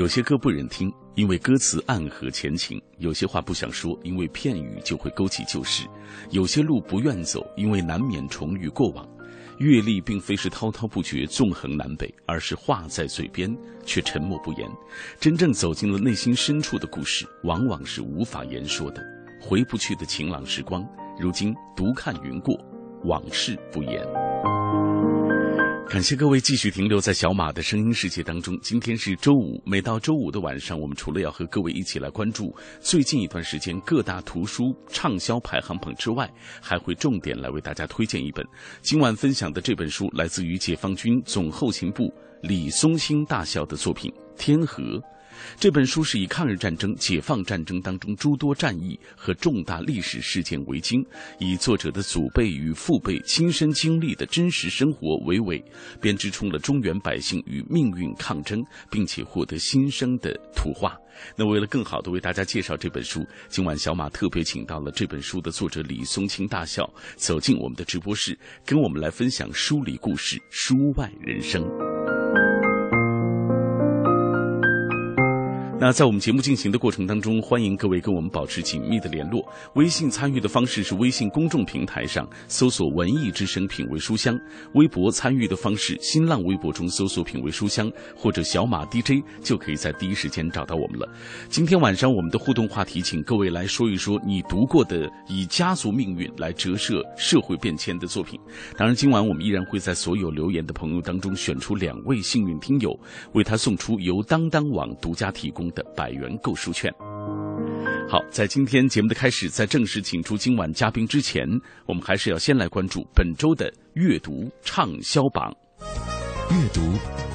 有些歌不忍听，因为歌词暗合前情；有些话不想说，因为片语就会勾起旧事；有些路不愿走，因为难免重遇过往。阅历并非是滔滔不绝、纵横南北，而是话在嘴边却沉默不言。真正走进了内心深处的故事，往往是无法言说的。回不去的晴朗时光，如今独看云过，往事不言。感谢各位继续停留在小马的声音世界当中。今天是周五，每到周五的晚上，我们除了要和各位一起来关注最近一段时间各大图书畅销排行榜之外，还会重点来为大家推荐一本。今晚分享的这本书来自于解放军总后勤部李松兴大校的作品《天河》。这本书是以抗日战争、解放战争当中诸多战役和重大历史事件为经，以作者的祖辈与父辈亲身经历的真实生活为尾，编织出了中原百姓与命运抗争，并且获得新生的图画。那为了更好的为大家介绍这本书，今晚小马特别请到了这本书的作者李松青大校走进我们的直播室，跟我们来分享书里故事、书外人生。那在我们节目进行的过程当中，欢迎各位跟我们保持紧密的联络。微信参与的方式是微信公众平台上搜索“文艺之声品味书香”，微博参与的方式，新浪微博中搜索“品味书香”或者“小马 DJ”，就可以在第一时间找到我们了。今天晚上我们的互动话题，请各位来说一说你读过的以家族命运来折射社会变迁的作品。当然，今晚我们依然会在所有留言的朋友当中选出两位幸运听友，为他送出由当当网独家提供。的百元购书券。好，在今天节目的开始，在正式请出今晚嘉宾之前，我们还是要先来关注本周的阅读畅销榜。阅读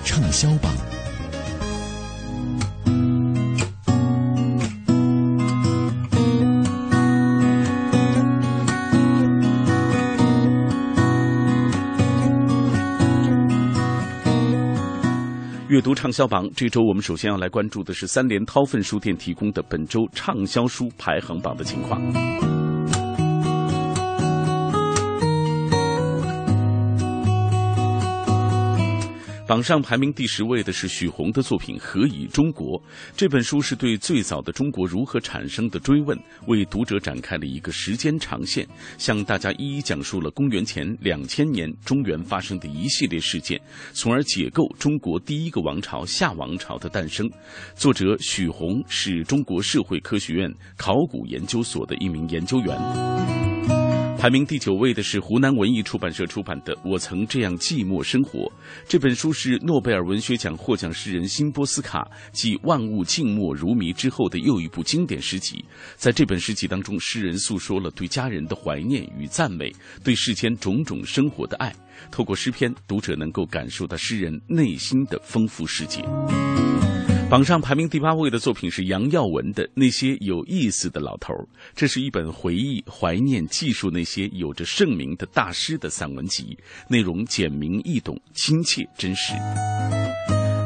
畅销榜。阅读畅销榜，这周我们首先要来关注的是三联韬奋书店提供的本周畅销书排行榜的情况。榜上排名第十位的是许宏的作品《何以中国》。这本书是对最早的中国如何产生的追问，为读者展开了一个时间长线，向大家一一讲述了公元前两千年中原发生的一系列事件，从而解构中国第一个王朝夏王朝的诞生。作者许宏是中国社会科学院考古研究所的一名研究员。排名第九位的是湖南文艺出版社出版的《我曾这样寂寞生活》这本书是诺贝尔文学奖获奖诗人辛波斯卡继《万物静默如谜》之后的又一部经典诗集。在这本诗集当中，诗人诉说了对家人的怀念与赞美，对世间种种生活的爱。透过诗篇，读者能够感受到诗人内心的丰富世界。榜上排名第八位的作品是杨耀文的《那些有意思的老头》，这是一本回忆、怀念、记述那些有着盛名的大师的散文集，内容简明易懂、亲切真实。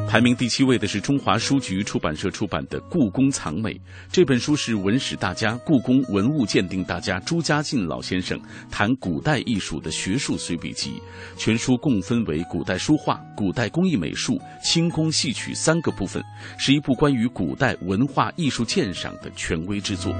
排名第七位的是中华书局出版社出版的《故宫藏美》这本书是文史大家、故宫文物鉴定大家朱家进老先生谈古代艺术的学术随笔集。全书共分为古代书画、古代工艺美术、清宫戏曲三个部分，是一部关于古代文化艺术鉴赏的权威之作。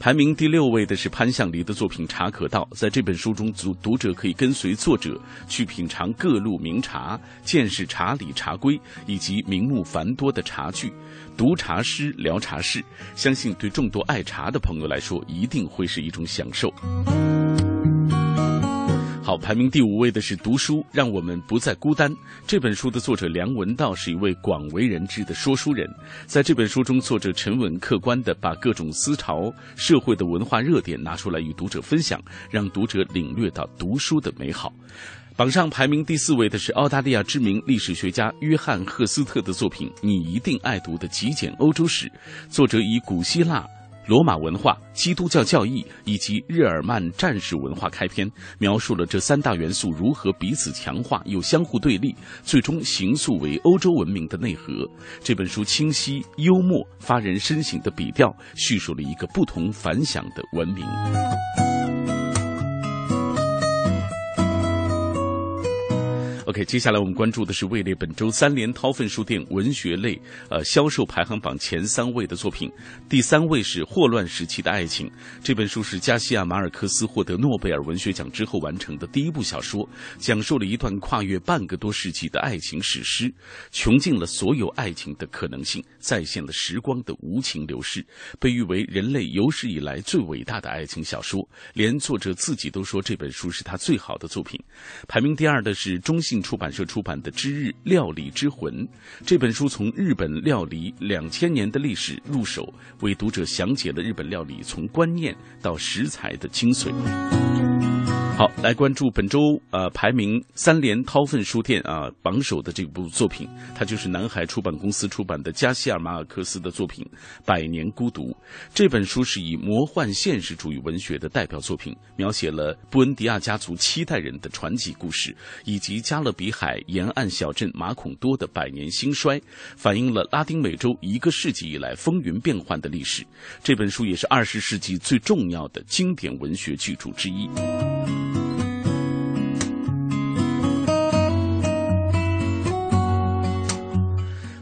排名第六位的是潘向黎的作品《茶可道》。在这本书中，读读者可以跟随作者去品尝各路名茶，见识茶理茶规，以及名目繁多的茶具，读茶诗，聊茶事。相信对众多爱茶的朋友来说，一定会是一种享受。好，排。名第五位的是《读书让我们不再孤单》。这本书的作者梁文道是一位广为人知的说书人，在这本书中，作者沉稳客观地把各种思潮、社会的文化热点拿出来与读者分享，让读者领略到读书的美好。榜上排名第四位的是澳大利亚知名历史学家约翰·赫斯特的作品《你一定爱读的极简欧洲史》，作者以古希腊。罗马文化、基督教教义以及日耳曼战士文化开篇，描述了这三大元素如何彼此强化又相互对立，最终形塑为欧洲文明的内核。这本书清晰、幽默、发人深省的笔调，叙述了一个不同凡响的文明。OK，接下来我们关注的是位列本周三联韬奋书店文学类呃销售排行榜前三位的作品。第三位是《霍乱时期的爱情》这本书是加西亚马尔克斯获得诺贝尔文学奖之后完成的第一部小说，讲述了一段跨越半个多世纪的爱情史诗，穷尽了所有爱情的可能性，再现了时光的无情流逝，被誉为人类有史以来最伟大的爱情小说。连作者自己都说这本书是他最好的作品。排名第二的是中信。出版社出版的《之日料理之魂》这本书，从日本料理两千年的历史入手，为读者详解了日本料理从观念到食材的精髓。好，来关注本周呃排名三联韬奋书店啊榜首的这部作品，它就是南海出版公司出版的加西尔马尔克斯的作品《百年孤独》。这本书是以魔幻现实主义文学的代表作品，描写了布恩迪亚家族七代人的传奇故事，以及加勒比海沿岸小镇马孔多的百年兴衰，反映了拉丁美洲一个世纪以来风云变幻的历史。这本书也是二十世纪最重要的经典文学巨著之一。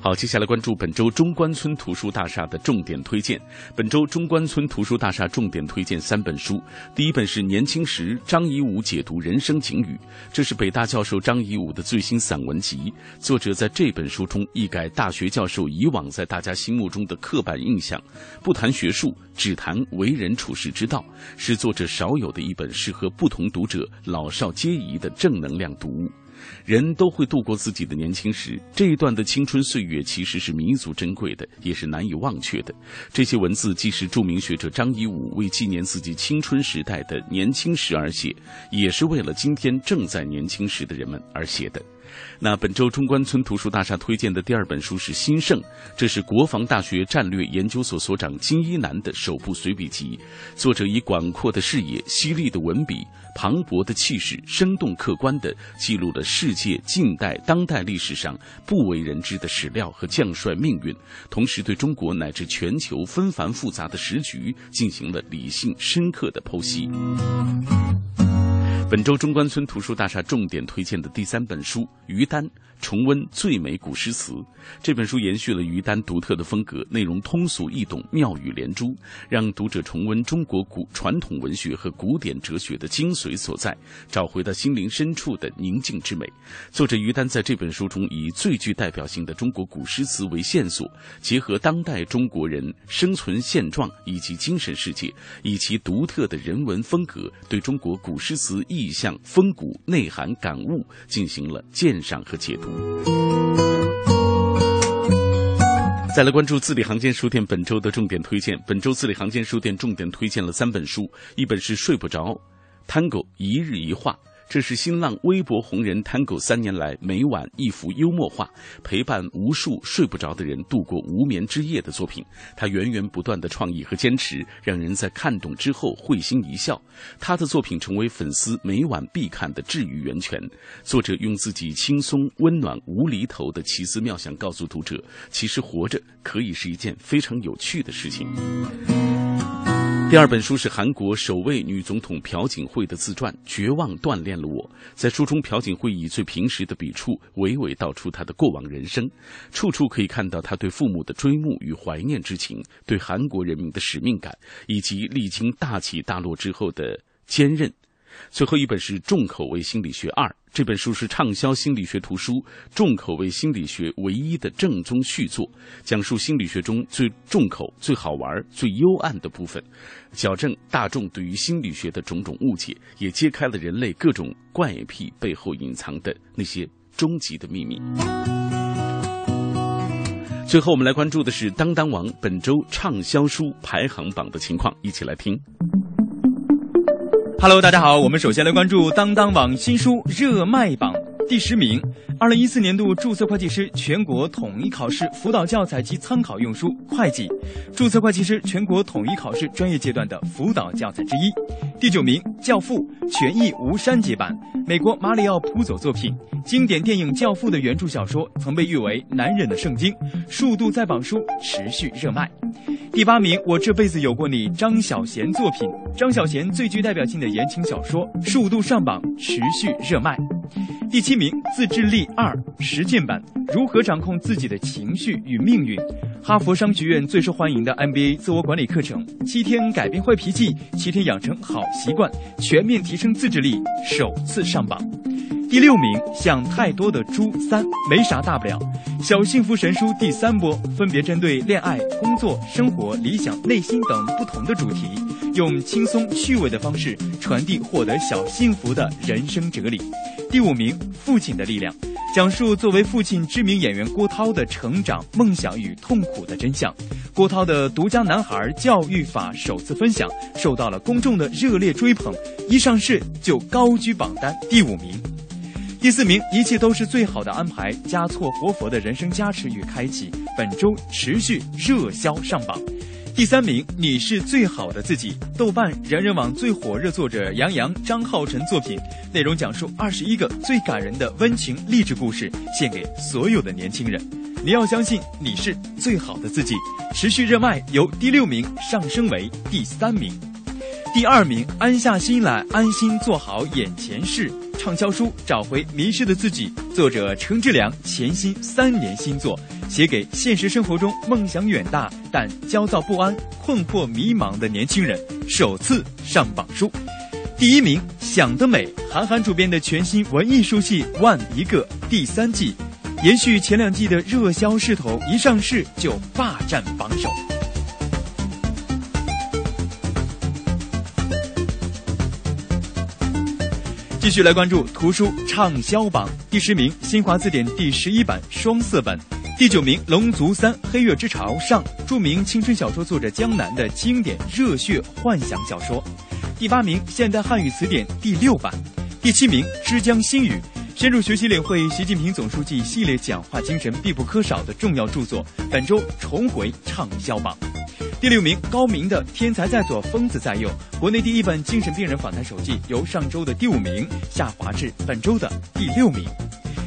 好，接下来关注本周中关村图书大厦的重点推荐。本周中关村图书大厦重点推荐三本书。第一本是《年轻时》，张颐武解读人生警语，这是北大教授张颐武的最新散文集。作者在这本书中一改大学教授以往在大家心目中的刻板印象，不谈学术，只谈为人处世之道，是作者少有的一本适合不同读者老少皆宜的正能量读物。人都会度过自己的年轻时，这一段的青春岁月其实是弥足珍贵的，也是难以忘却的。这些文字既是著名学者张颐武为纪念自己青春时代的年轻时而写，也是为了今天正在年轻时的人们而写的。那本周中关村图书大厦推荐的第二本书是《新盛》，这是国防大学战略研究所所长金一南的首部随笔集。作者以广阔的视野、犀利的文笔、磅礴的气势，生动客观地记录了世界近代、当代历史上不为人知的史料和将帅命运，同时对中国乃至全球纷繁复杂的时局进行了理性深刻的剖析。本周中关村图书大厦重点推荐的第三本书《于丹》。重温最美古诗词这本书延续了于丹独特的风格，内容通俗易懂，妙语连珠，让读者重温中国古传统文学和古典哲学的精髓所在，找回到心灵深处的宁静之美。作者于丹在这本书中以最具代表性的中国古诗词为线索，结合当代中国人生存现状以及精神世界，以其独特的人文风格，对中国古诗词意象、风骨、内涵、感悟进行了鉴赏和解读。再来关注字里行间书店本周的重点推荐。本周字里行间书店重点推荐了三本书，一本是《睡不着》，Tango 一日一画。这是新浪微博红人 Tango 三年来每晚一幅幽默画，陪伴无数睡不着的人度过无眠之夜的作品。他源源不断的创意和坚持，让人在看懂之后会心一笑。他的作品成为粉丝每晚必看的治愈源泉。作者用自己轻松、温暖、无厘头的奇思妙想，告诉读者，其实活着可以是一件非常有趣的事情。第二本书是韩国首位女总统朴槿惠的自传《绝望锻炼了我》。在书中，朴槿惠以最平实的笔触，娓娓道出她的过往人生，处处可以看到她对父母的追慕与怀念之情，对韩国人民的使命感，以及历经大起大落之后的坚韧。最后一本是《重口味心理学二》，这本书是畅销心理学图书《重口味心理学》唯一的正宗续作，讲述心理学中最重口、最好玩、最幽暗的部分，矫正大众对于心理学的种种误解，也揭开了人类各种怪癖背后隐藏的那些终极的秘密。最后，我们来关注的是当当网本周畅销书排行榜的情况，一起来听。Hello，大家好，我们首先来关注当当网新书热卖榜。第十名，二零一四年度注册会计师全国统一考试辅导教材及参考用书《会计》，注册会计师全国统一考试专业阶段的辅导教材之一。第九名，《教父》全译无删节版，美国马里奥普佐作品。经典电影《教父》的原著小说曾被誉为男人的圣经，数度在榜书持续热卖。第八名，我这辈子有过你，张小娴作品，张小娴最具代表性的言情小说，数度上榜，持续热卖。第七名，《自制力二》实践版，如何掌控自己的情绪与命运？哈佛商学院最受欢迎的 MBA 自我管理课程，七天改变坏脾气，七天养成好习惯，全面提升自制力，首次上榜。第六名，想太多的猪三没啥大不了，小幸福神书第三波分别针对恋爱、工作、生活、理想、内心等不同的主题，用轻松趣味的方式传递获得小幸福的人生哲理。第五名，父亲的力量，讲述作为父亲知名演员郭涛的成长、梦想与痛苦的真相。郭涛的独家男孩教育法首次分享，受到了公众的热烈追捧，一上市就高居榜单第五名。第四名，一切都是最好的安排，加措活佛的人生加持与开启，本周持续热销上榜。第三名，你是最好的自己。豆瓣人人网最火热作者杨洋、张浩辰作品，内容讲述二十一个最感人的温情励志故事，献给所有的年轻人。你要相信你是最好的自己，持续热卖，由第六名上升为第三名。第二名，安下心来，安心做好眼前事。畅销书《找回迷失的自己》，作者程志良潜心三年新作，写给现实生活中梦想远大但焦躁不安、困惑迷茫的年轻人，首次上榜书。第一名，想得美，韩寒主编的全新文艺书系《万一个》第三季，延续前两季的热销势头，一上市就霸占榜首。继续来关注图书畅销榜第十名，新华字典第十一版双色本；第九名，《龙族三：黑月之潮》上，著名青春小说作者江南的经典热血幻想小说；第八名，现代汉语词典第六版；第七名，《之江新语》，深入学习领会习近平总书记系列讲话精神必不可少的重要著作，本周重回畅销榜。第六名，高明的《天才在左，疯子在右》，国内第一本精神病人访谈手记，由上周的第五名下滑至本周的第六名。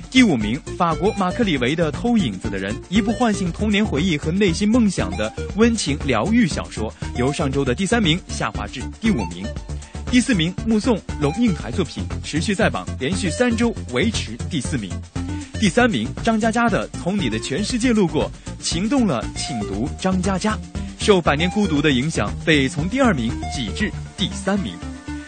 第五名，法国马克·李维的《偷影子的人》，一部唤醒童年回忆和内心梦想的温情疗愈小说，由上周的第三名下滑至第五名。第四名，目送龙应台作品持续在榜，连续三周维持第四名。第三名，张嘉佳的《从你的全世界路过》，情动了，请读张嘉佳。受《百年孤独》的影响，被从第二名挤至第三名。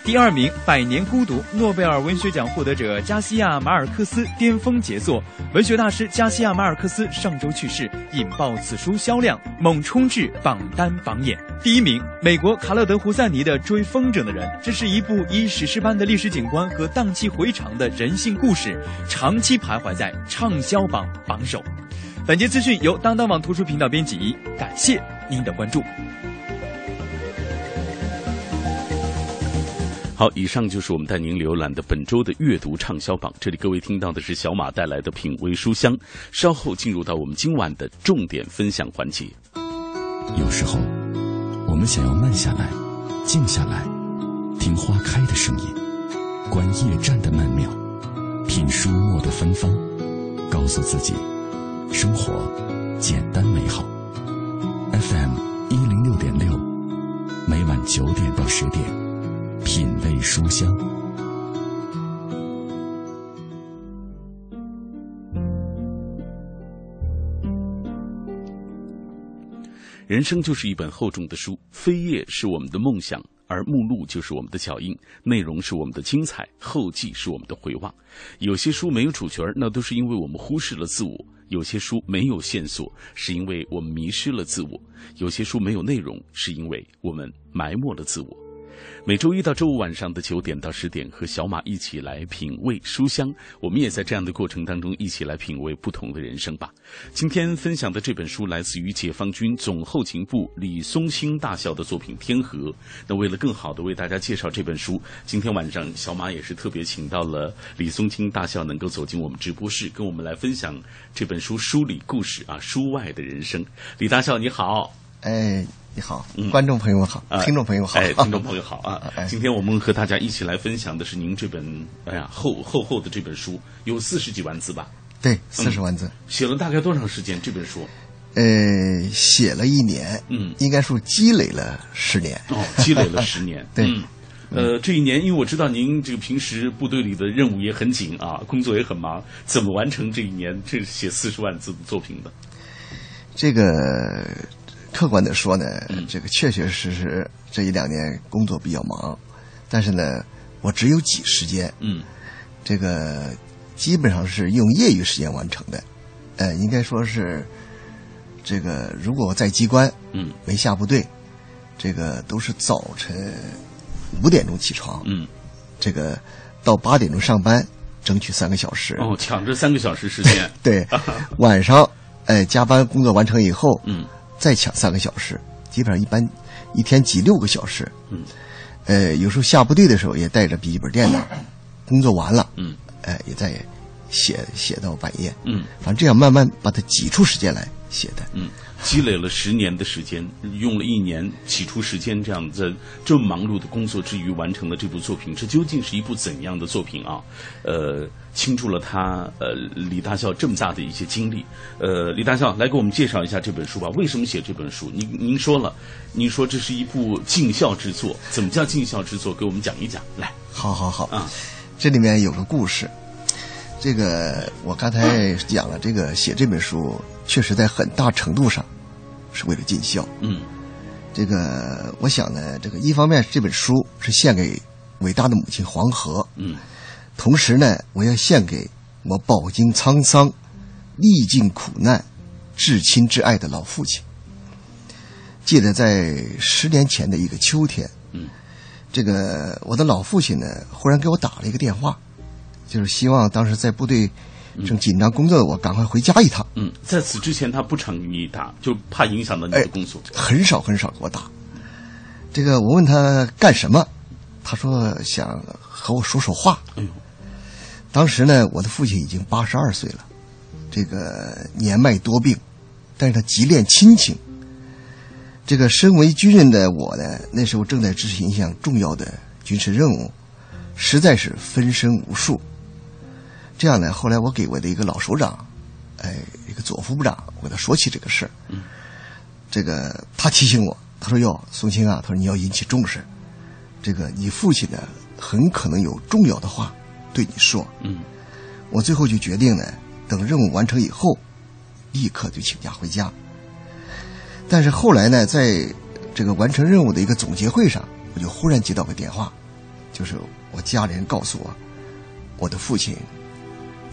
第二名，《百年孤独》诺贝尔文学奖获得者加西亚·马尔克斯巅峰杰作，文学大师加西亚·马尔克斯上周去世，引爆此书销量猛冲至榜单榜眼。第一名，美国卡勒德·胡塞尼的《追风筝的人》，这是一部以史诗般的历史景观和荡气回肠的人性故事，长期徘徊在畅销榜榜首。本节资讯由当当网图书频道编辑，感谢。您的关注。好，以上就是我们带您浏览的本周的阅读畅销榜。这里各位听到的是小马带来的品味书香。稍后进入到我们今晚的重点分享环节。有时候，我们想要慢下来，静下来，听花开的声音，观夜战的曼妙，品书墨的芬芳，告诉自己，生活简单美好。FM 一零六点六，每晚九点到十点，品味书香。人生就是一本厚重的书，扉页是我们的梦想。而目录就是我们的脚印，内容是我们的精彩，后记是我们的回望。有些书没有主角，那都是因为我们忽视了自我；有些书没有线索，是因为我们迷失了自我；有些书没有内容，是因为我们埋没了自我。每周一到周五晚上的九点到十点，和小马一起来品味书香。我们也在这样的过程当中，一起来品味不同的人生吧。今天分享的这本书来自于解放军总后勤部李松兴大校的作品《天河》。那为了更好的为大家介绍这本书，今天晚上小马也是特别请到了李松青大校，能够走进我们直播室，跟我们来分享这本书书里故事啊，书外的人生。李大校你好，哎。你好，观众朋友们好，听众朋友好，哎，听众朋友好啊！今天我们和大家一起来分享的是您这本哎呀厚厚厚的这本书，有四十几万字吧？对，四十万字。写了大概多长时间？这本书？呃，写了一年，嗯，应该说积累了十年。哦，积累了十年。对，呃，这一年，因为我知道您这个平时部队里的任务也很紧啊，工作也很忙，怎么完成这一年这写四十万字的作品的？这个。客观的说呢，这个确确实实这一两年工作比较忙，但是呢，我只有挤时间，嗯，这个基本上是用业余时间完成的，呃，应该说是这个如果我在机关，嗯，没下部队，这个都是早晨五点钟起床，嗯，这个到八点钟上班，争取三个小时，哦，抢这三个小时时间，对，晚上哎加班工作完成以后，嗯。再抢三个小时，基本上一般一天挤六个小时。嗯，呃，有时候下部队的时候也带着笔记本电脑，工作完了，嗯，哎，也在写写到半夜。嗯，反正这样慢慢把它挤出时间来写的。嗯。积累了十年的时间，用了一年挤出时间，这样在这么忙碌的工作之余完成了这部作品，这究竟是一部怎样的作品啊？呃，倾注了他呃李大校这么大的一些经历。呃，李大校来给我们介绍一下这本书吧。为什么写这本书？您您说了，您说这是一部尽孝之作。怎么叫尽孝之作？给我们讲一讲。来，好好好啊，这里面有个故事。这个我刚才讲了，这个写这本书确实在很大程度上是为了尽孝。嗯，这个我想呢，这个一方面这本书是献给伟大的母亲黄河。嗯，同时呢，我要献给我饱经沧桑、历尽苦难、至亲至爱的老父亲。记得在十年前的一个秋天，嗯，这个我的老父亲呢，忽然给我打了一个电话。就是希望当时在部队正紧张工作的我赶快回家一趟。嗯，在此之前他不常给你打，就怕影响到你的工作。很少很少给我打。这个我问他干什么，他说想和我说说话。哎呦，当时呢，我的父亲已经八十二岁了，这个年迈多病，但是他极恋亲情。这个身为军人的我呢，那时候正在执行一项重要的军事任务，实在是分身无术。这样呢，后来我给我的一个老首长，哎，一个左副部长，我给他说起这个事儿。嗯，这个他提醒我，他说：“哟，宋清啊，他说你要引起重视，这个你父亲呢，很可能有重要的话对你说。”嗯，我最后就决定呢，等任务完成以后，立刻就请假回家。但是后来呢，在这个完成任务的一个总结会上，我就忽然接到个电话，就是我家里人告诉我，我的父亲。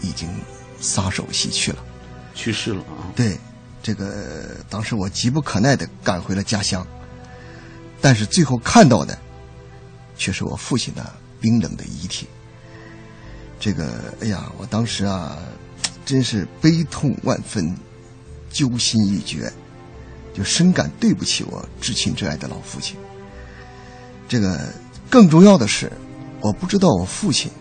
已经撒手西去了，去世了啊！对，这个当时我急不可耐的赶回了家乡，但是最后看到的却是我父亲的冰冷的遗体。这个，哎呀，我当时啊，真是悲痛万分，揪心欲绝，就深感对不起我至亲至爱的老父亲。这个更重要的是，我不知道我父亲。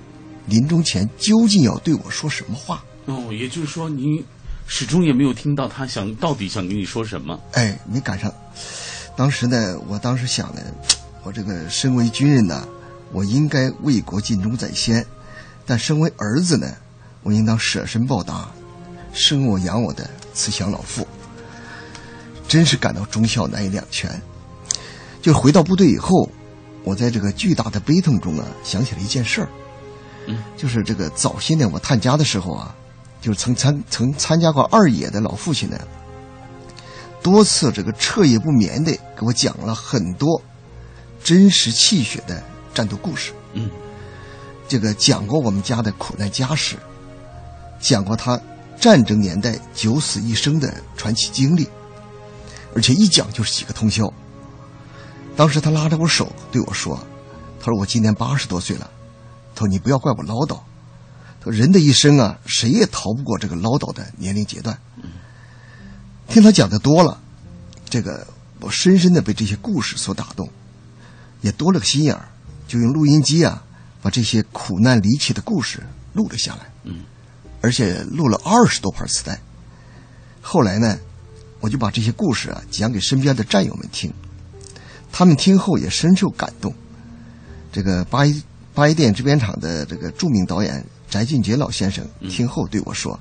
临终前究竟要对我说什么话？哦，也就是说，你始终也没有听到他想到底想跟你说什么？哎，没赶上。当时呢，我当时想呢，我这个身为军人呢，我应该为国尽忠在先；但身为儿子呢，我应当舍身报答生我养我的慈祥老父。真是感到忠孝难以两全。就回到部队以后，我在这个巨大的悲痛中啊，想起了一件事儿。就是这个早些年我探家的时候啊，就是曾参曾参加过二野的老父亲呢，多次这个彻夜不眠的给我讲了很多真实泣血的战斗故事。嗯，这个讲过我们家的苦难家史，讲过他战争年代九死一生的传奇经历，而且一讲就是几个通宵。当时他拉着我手对我说：“他说我今年八十多岁了，他说你不要怪我唠叨。他说人的一生啊，谁也逃不过这个唠叨的年龄阶段。”听他讲的多了，这个我深深的被这些故事所打动，也多了个心眼儿，就用录音机啊，把这些苦难离奇的故事录了下来。嗯，而且录了二十多盘磁带。后来呢，我就把这些故事啊讲给身边的战友们听，他们听后也深受感动。这个八一八一电影制片厂的这个著名导演翟俊杰老先生听后对我说：“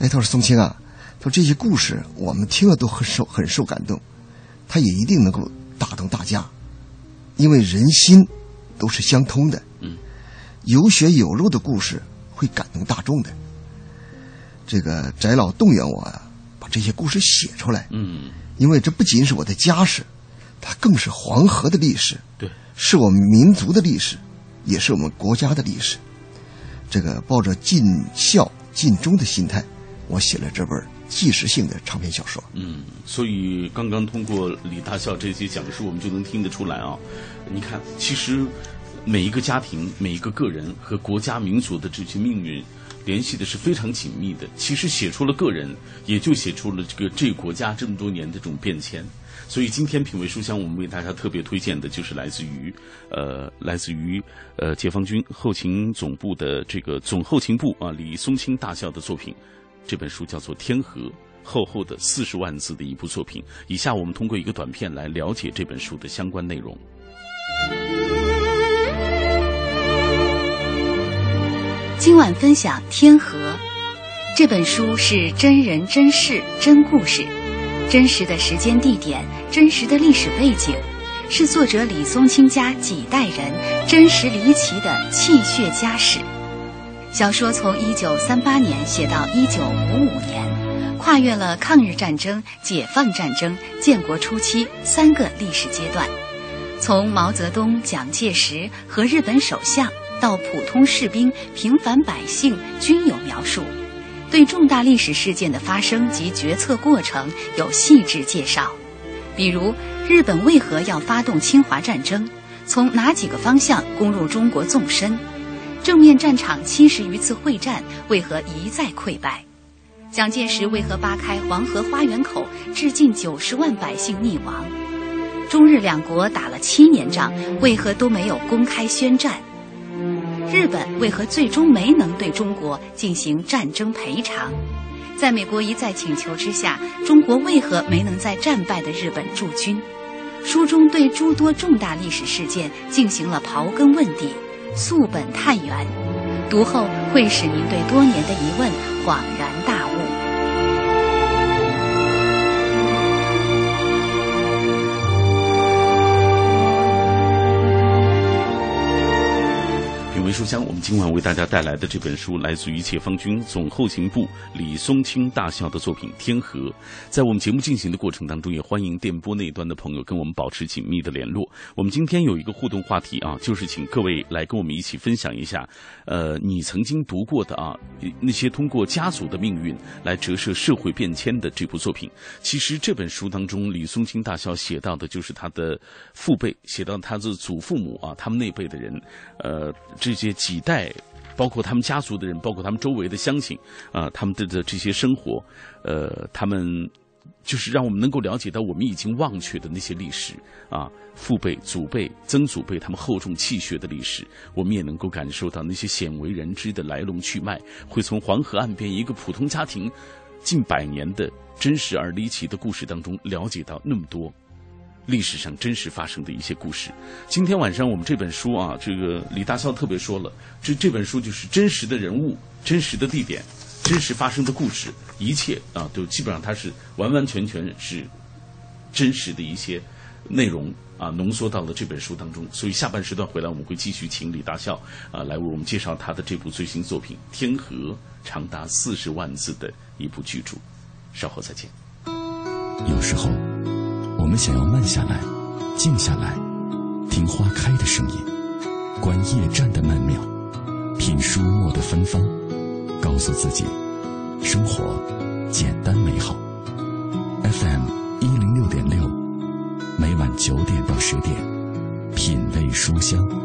哎，他说宋青啊。”他说这些故事，我们听了都很受很受感动，他也一定能够打动大家，因为人心都是相通的。嗯，有血有肉的故事会感动大众的。这个翟老动员我啊，把这些故事写出来。嗯，因为这不仅是我的家史，它更是黄河的历史，对，是我们民族的历史，也是我们国家的历史。这个抱着尽孝尽忠的心态，我写了这本。纪实性的长篇小说。嗯，所以刚刚通过李大校这些讲述，我们就能听得出来啊。你看，其实每一个家庭、每一个个人和国家民族的这些命运联系的是非常紧密的。其实写出了个人，也就写出了这个这国家这么多年的这种变迁。所以今天品味书香，我们为大家特别推荐的就是来自于呃，来自于呃解放军后勤总部的这个总后勤部啊李松青大校的作品。这本书叫做《天河》，厚厚的四十万字的一部作品。以下我们通过一个短片来了解这本书的相关内容。今晚分享《天河》这本书是真人真事真故事，真实的时间地点，真实的历史背景，是作者李松青家几代人真实离奇的气血家史。小说从一九三八年写到一九五五年，跨越了抗日战争、解放战争、建国初期三个历史阶段，从毛泽东、蒋介石和日本首相到普通士兵、平凡百姓均有描述，对重大历史事件的发生及决策过程有细致介绍，比如日本为何要发动侵华战争，从哪几个方向攻入中国纵深。正面战场七十余次会战为何一再溃败？蒋介石为何扒开黄河花园口，致近九十万百姓溺亡？中日两国打了七年仗，为何都没有公开宣战？日本为何最终没能对中国进行战争赔偿？在美国一再请求之下，中国为何没能在战败的日本驻军？书中对诸多重大历史事件进行了刨根问底。溯本探源，读后会使您对多年的疑问恍然大悟。书香，我们今晚为大家带来的这本书，来自于解放军总后勤部李松青大校的作品《天河》。在我们节目进行的过程当中，也欢迎电波那一端的朋友跟我们保持紧密的联络。我们今天有一个互动话题啊，就是请各位来跟我们一起分享一下，呃，你曾经读过的啊那些通过家族的命运来折射社会变迁的这部作品。其实这本书当中，李松青大校写到的就是他的父辈，写到他的祖父母啊，他们那辈的人，呃，这些几代。包括他们家族的人，包括他们周围的乡亲，啊，他们的的这些生活，呃，他们就是让我们能够了解到我们已经忘却的那些历史啊，父辈、祖辈、曾祖辈他们厚重气血的历史，我们也能够感受到那些鲜为人知的来龙去脉，会从黄河岸边一个普通家庭近百年的真实而离奇的故事当中了解到那么多。历史上真实发生的一些故事。今天晚上我们这本书啊，这个李大校特别说了，这这本书就是真实的人物、真实的地点、真实发生的故事，一切啊都基本上它是完完全全是真实的一些内容啊浓缩到了这本书当中。所以下半时段回来，我们会继续请李大校啊来为我们介绍他的这部最新作品《天河》，长达四十万字的一部巨著。稍后再见。有时候。想要慢下来，静下来，听花开的声音，观夜战的曼妙，品书墨的芬芳，告诉自己，生活简单美好。FM 一零六点六，每晚九点到十点，品味书香。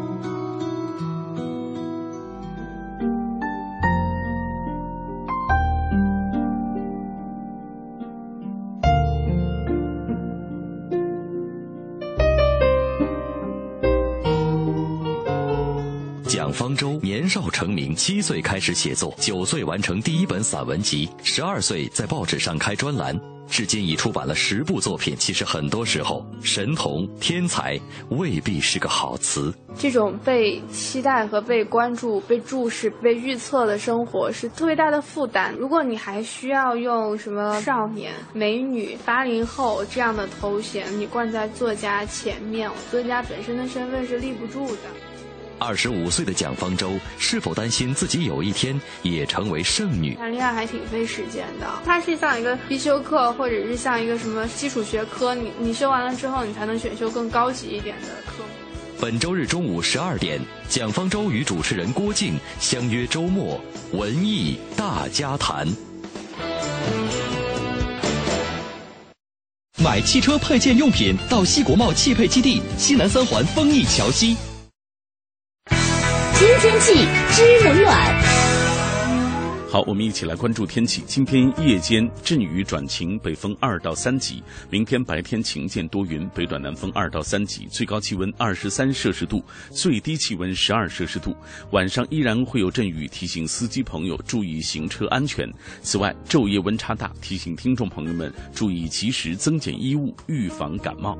年少成名，七岁开始写作，九岁完成第一本散文集，十二岁在报纸上开专栏，至今已出版了十部作品。其实很多时候，神童、天才未必是个好词。这种被期待和被关注、被注视、被预测的生活是特别大的负担。如果你还需要用什么少年、美女、八零后这样的头衔，你冠在作家前面，作家本身的身份是立不住的。二十五岁的蒋方舟是否担心自己有一天也成为剩女？谈恋爱还挺费时间的，它是像一个必修课，或者是像一个什么基础学科，你你修完了之后，你才能选修更高级一点的科目。本周日中午十二点，蒋方舟与主持人郭靖相约周末文艺大家谈。买汽车配件用品到西国贸汽配基地西南三环丰益桥西。知天气，知冷暖。好，我们一起来关注天气。今天夜间阵雨转晴，北风二到三级；明天白天晴间多云，北转南风二到三级，最高气温二十三摄氏度，最低气温十二摄氏度。晚上依然会有阵雨，提醒司机朋友注意行车安全。此外，昼夜温差大，提醒听众朋友们注意及时增减衣物，预防感冒。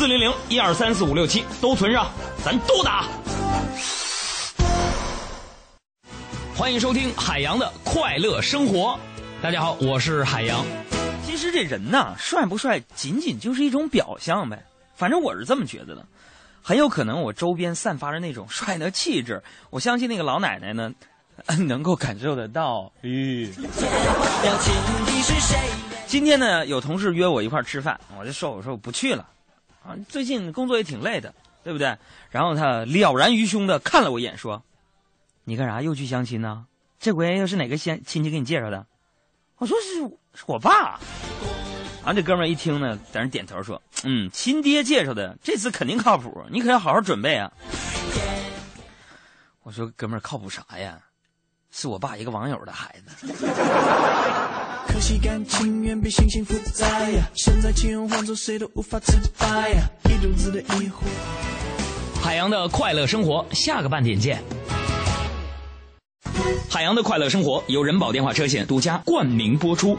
四零零一二三四五六七都存上，咱都打。欢迎收听海洋的快乐生活。大家好，我是海洋。其实这人呐，帅不帅，仅仅就是一种表象呗。反正我是这么觉得的。很有可能我周边散发着那种帅的气质，我相信那个老奶奶呢，能够感受得到。咦。今天呢，有同事约我一块吃饭，我就说我说我不去了。啊，最近工作也挺累的，对不对？然后他了然于胸的看了我一眼，说：“你干啥又去相亲呢？这回又是哪个亲亲戚给你介绍的？”我说：“是我爸。”啊，这哥们儿一听呢，在那点头说：“嗯，亲爹介绍的，这次肯定靠谱，你可要好好准备啊。”我说：“哥们儿靠谱啥呀？是我爸一个网友的孩子。”可惜感情远比星星复杂呀，身在其中换做谁都无法自拔呀，一肚子的疑惑。海洋的快乐生活，下个半点见。海洋的快乐生活由人保电话车险独家冠名播出。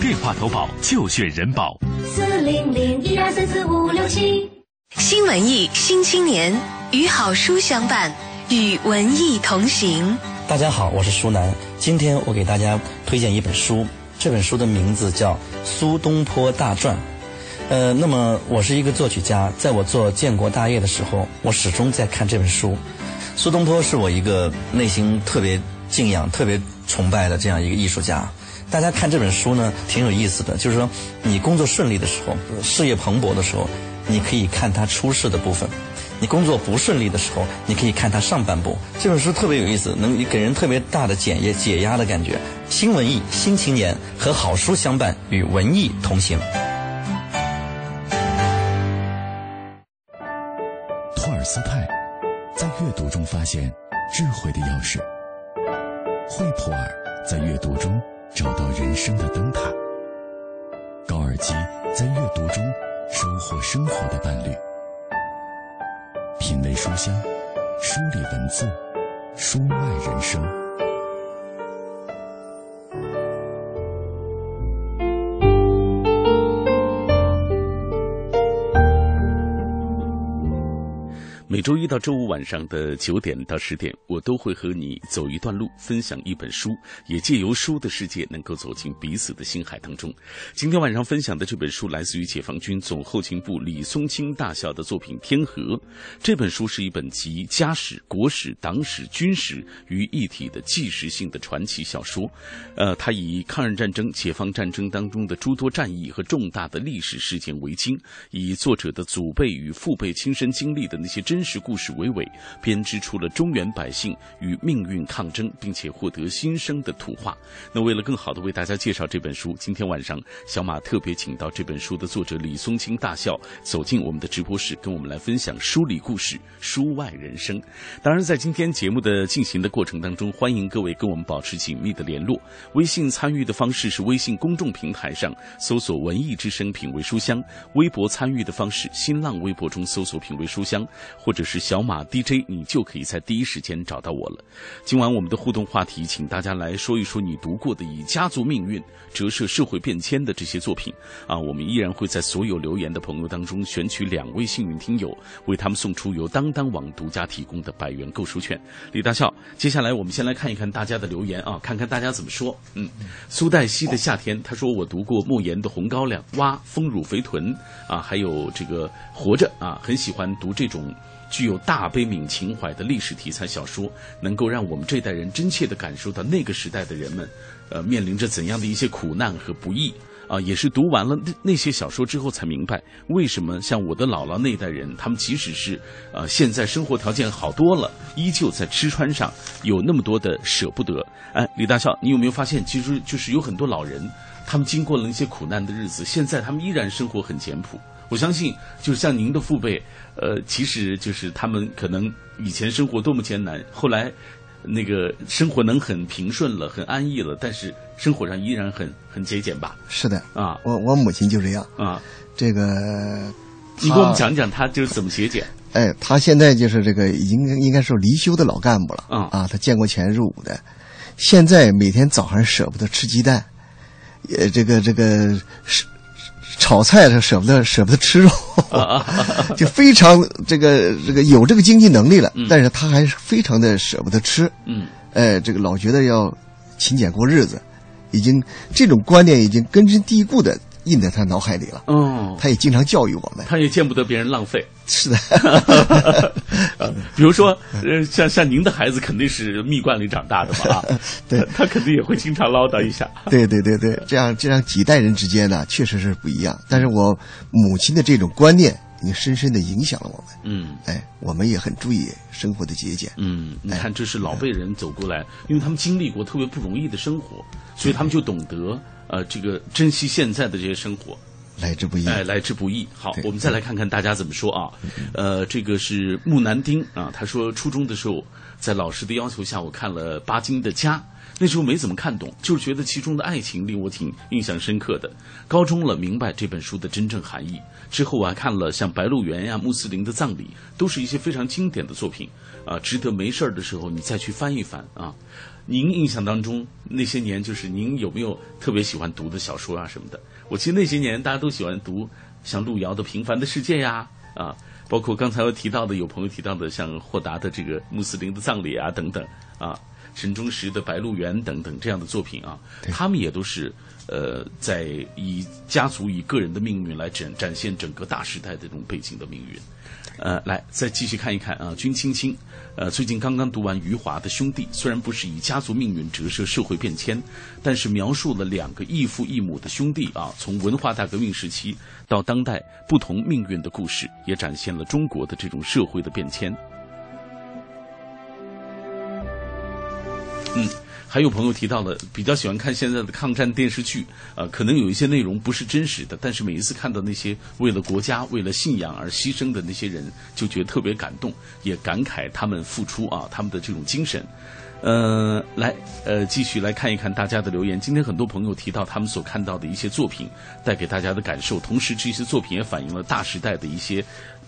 电话投保就选人保。四零零一二三四五六七。新文艺新青年与好书相伴，与文艺同行。大家好，我是舒楠。今天我给大家推荐一本书，这本书的名字叫《苏东坡大传》。呃，那么我是一个作曲家，在我做建国大业的时候，我始终在看这本书。苏东坡是我一个内心特别敬仰、特别崇拜的这样一个艺术家。大家看这本书呢，挺有意思的，就是说你工作顺利的时候，事业蓬勃的时候，你可以看他出世的部分。你工作不顺利的时候，你可以看它上半部。这本书特别有意思，能给人特别大的解压解压的感觉。新文艺新青年和好书相伴，与文艺同行。托尔斯泰在阅读中发现智慧的钥匙，惠普尔在阅读中找到人生的灯塔，高尔基在阅读中收获生活的伴侣。品味书香，梳理文字，书外人生。周一到周五晚上的九点到十点，我都会和你走一段路，分享一本书，也借由书的世界，能够走进彼此的心海当中。今天晚上分享的这本书来自于解放军总后勤部李松青大校的作品《天河》。这本书是一本集家史、国史、党史、军史于一体的纪实性的传奇小说。呃，它以抗日战争、解放战争当中的诸多战役和重大的历史事件为经，以作者的祖辈与父辈亲身经历的那些真实是故事娓娓，编织出了中原百姓与命运抗争，并且获得新生的图画。那为了更好的为大家介绍这本书，今天晚上小马特别请到这本书的作者李松青大校走进我们的直播室，跟我们来分享书里故事、书外人生。当然，在今天节目的进行的过程当中，欢迎各位跟我们保持紧密的联络。微信参与的方式是微信公众平台上搜索“文艺之声品味书香”，微博参与的方式，新浪微博中搜索“品味书香”或者是小马 DJ，你就可以在第一时间找到我了。今晚我们的互动话题，请大家来说一说你读过的以家族命运折射社会变迁的这些作品啊！我们依然会在所有留言的朋友当中选取两位幸运听友，为他们送出由当当网独家提供的百元购书券。李大笑，接下来我们先来看一看大家的留言啊，看看大家怎么说。嗯，苏黛西的夏天，他说我读过莫言的《红高粱》，蛙丰乳肥臀啊，还有这个活着啊，很喜欢读这种。具有大悲悯情怀的历史题材小说，能够让我们这代人真切地感受到那个时代的人们，呃，面临着怎样的一些苦难和不易啊！也是读完了那那些小说之后，才明白为什么像我的姥姥那一代人，他们即使是呃现在生活条件好多了，依旧在吃穿上有那么多的舍不得。哎，李大笑，你有没有发现，其实就是有很多老人，他们经过了那些苦难的日子，现在他们依然生活很简朴。我相信，就是像您的父辈，呃，其实就是他们可能以前生活多么艰难，后来那个生活能很平顺了，很安逸了，但是生活上依然很很节俭吧？是的啊，我我母亲就这样啊。这个，你给我们讲讲他就是怎么节俭？哎，他现在就是这个已经应该是离休的老干部了啊啊，他建国前入伍的，现在每天早上舍不得吃鸡蛋，也这个这个是。炒菜他舍不得舍不得吃肉，就非常这个这个有这个经济能力了，但是他还是非常的舍不得吃。嗯，哎，这个老觉得要勤俭过日子，已经这种观念已经根深蒂固的印在他脑海里了。嗯，他也经常教育我们。他也见不得别人浪费。是的，比如说，呃，像像您的孩子肯定是蜜罐里长大的嘛，对，他肯定也会经常唠叨一下。对对对对，这样这样几代人之间呢，确实是不一样。但是我母亲的这种观念，已经深深的影响了我们。嗯，哎，我们也很注意生活的节俭。嗯，你看，这是老辈人走过来，因为他们经历过特别不容易的生活，所以他们就懂得呃，这个珍惜现在的这些生活。来之不易，哎，来之不易。好，我们再来看看大家怎么说啊？呃，这个是木南丁啊，他说初中的时候，在老师的要求下，我看了巴金的《家》，那时候没怎么看懂，就是觉得其中的爱情令我挺印象深刻的。高中了，明白这本书的真正含义之后，我还看了像《白鹿原》呀、《穆斯林的葬礼》，都是一些非常经典的作品啊，值得没事儿的时候你再去翻一翻啊。您印象当中那些年，就是您有没有特别喜欢读的小说啊什么的？我记得那些年大家都喜欢读像路遥的《平凡的世界》呀，啊，包括刚才我提到的有朋友提到的像霍达的这个《穆斯林的葬礼》啊等等啊，陈忠实的《白鹿原》等等这样的作品啊，他们也都是呃在以家族以个人的命运来展展现整个大时代的这种背景的命运。呃，来再继续看一看啊，君青青，呃，最近刚刚读完余华的《兄弟》，虽然不是以家族命运折射社会变迁，但是描述了两个异父异母的兄弟啊，从文化大革命时期到当代不同命运的故事，也展现了中国的这种社会的变迁。嗯。还有朋友提到了比较喜欢看现在的抗战电视剧，呃，可能有一些内容不是真实的，但是每一次看到那些为了国家、为了信仰而牺牲的那些人，就觉得特别感动，也感慨他们付出啊，他们的这种精神。呃，来，呃，继续来看一看大家的留言。今天很多朋友提到他们所看到的一些作品带给大家的感受，同时这些作品也反映了大时代的一些。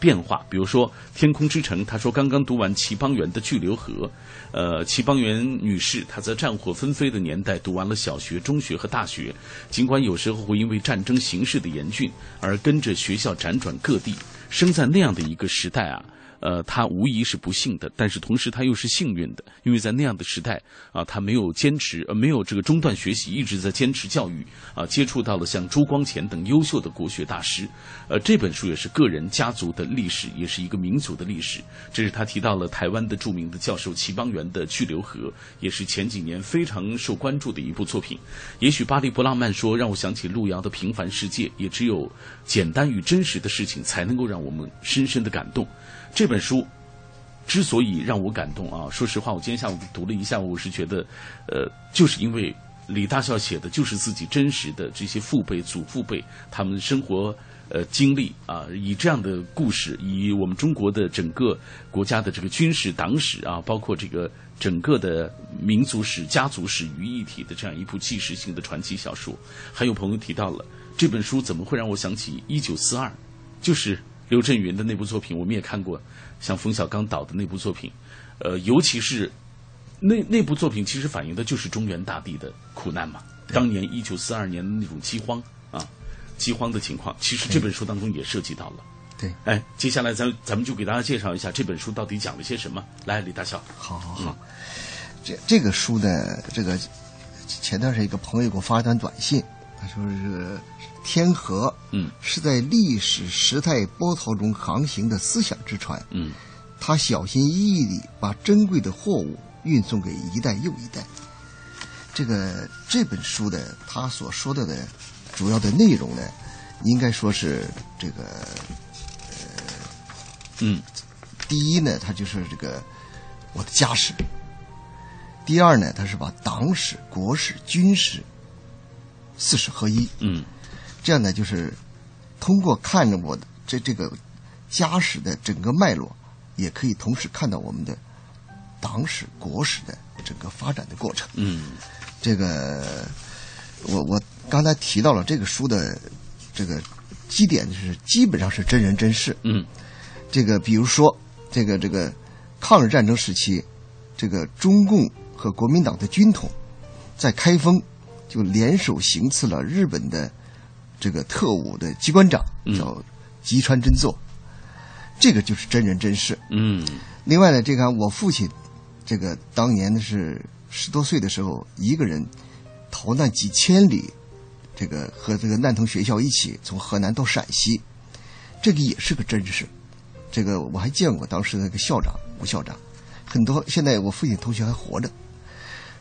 变化，比如说《天空之城》，他说刚刚读完齐邦媛的《巨流河》，呃，齐邦媛女士她在战火纷飞的年代读完了小学、中学和大学，尽管有时候会因为战争形势的严峻而跟着学校辗转各地，生在那样的一个时代啊，呃，他无疑是不幸的，但是同时他又是幸运的，因为在那样的时代啊，他没有坚持，呃，没有这个中断学习，一直在坚持教育啊，接触到了像朱光潜等优秀的国学大师。呃，这本书也是个人、家族的历史，也是一个民族的历史。这是他提到了台湾的著名的教授齐邦媛的《巨流河》，也是前几年非常受关注的一部作品。也许巴黎不浪漫说让我想起路遥的《平凡世界》，也只有简单与真实的事情才能够让我们深深的感动。这本书之所以让我感动啊，说实话，我今天下午读了一下午，我是觉得，呃，就是因为李大校写的就是自己真实的这些父辈、祖父辈他们生活呃经历啊，以这样的故事，以我们中国的整个国家的这个军事、党史啊，包括这个整个的民族史、家族史于一体的这样一部纪实性的传奇小说。还有朋友提到了这本书，怎么会让我想起一九四二？就是刘震云的那部作品，我们也看过。像冯小刚导的那部作品，呃，尤其是那那部作品，其实反映的就是中原大地的苦难嘛。当年一九四二年的那种饥荒啊，饥荒的情况，其实这本书当中也涉及到了。对，哎，接下来咱咱们就给大家介绍一下这本书到底讲了些什么。来，李大笑。好好好，这这个书的，这个前段时间一个朋友给我发一段短信，他说是天河，嗯，是在历史时代波涛中航行的思想之船，嗯，他小心翼翼地把珍贵的货物运送给一代又一代。这个这本书的他所说的的主要的内容呢，应该说是这个，呃，嗯，第一呢，他就是这个我的家史；第二呢，他是把党史、国史、军史四史合一，嗯。这样呢，就是通过看着我的这这个家史的整个脉络，也可以同时看到我们的党史、国史的整个发展的过程。嗯，这个我我刚才提到了这个书的这个基点，就是基本上是真人真事。嗯，这个比如说这个这个抗日战争时期，这个中共和国民党的军统在开封就联手行刺了日本的。这个特务的机关长叫吉川真作，这个就是真人真事。嗯，另外呢，这个我父亲，这个当年呢是十多岁的时候，一个人逃难几千里，这个和这个难童学校一起从河南到陕西，这个也是个真事。这个我还见过当时那个校长吴校长，很多现在我父亲同学还活着。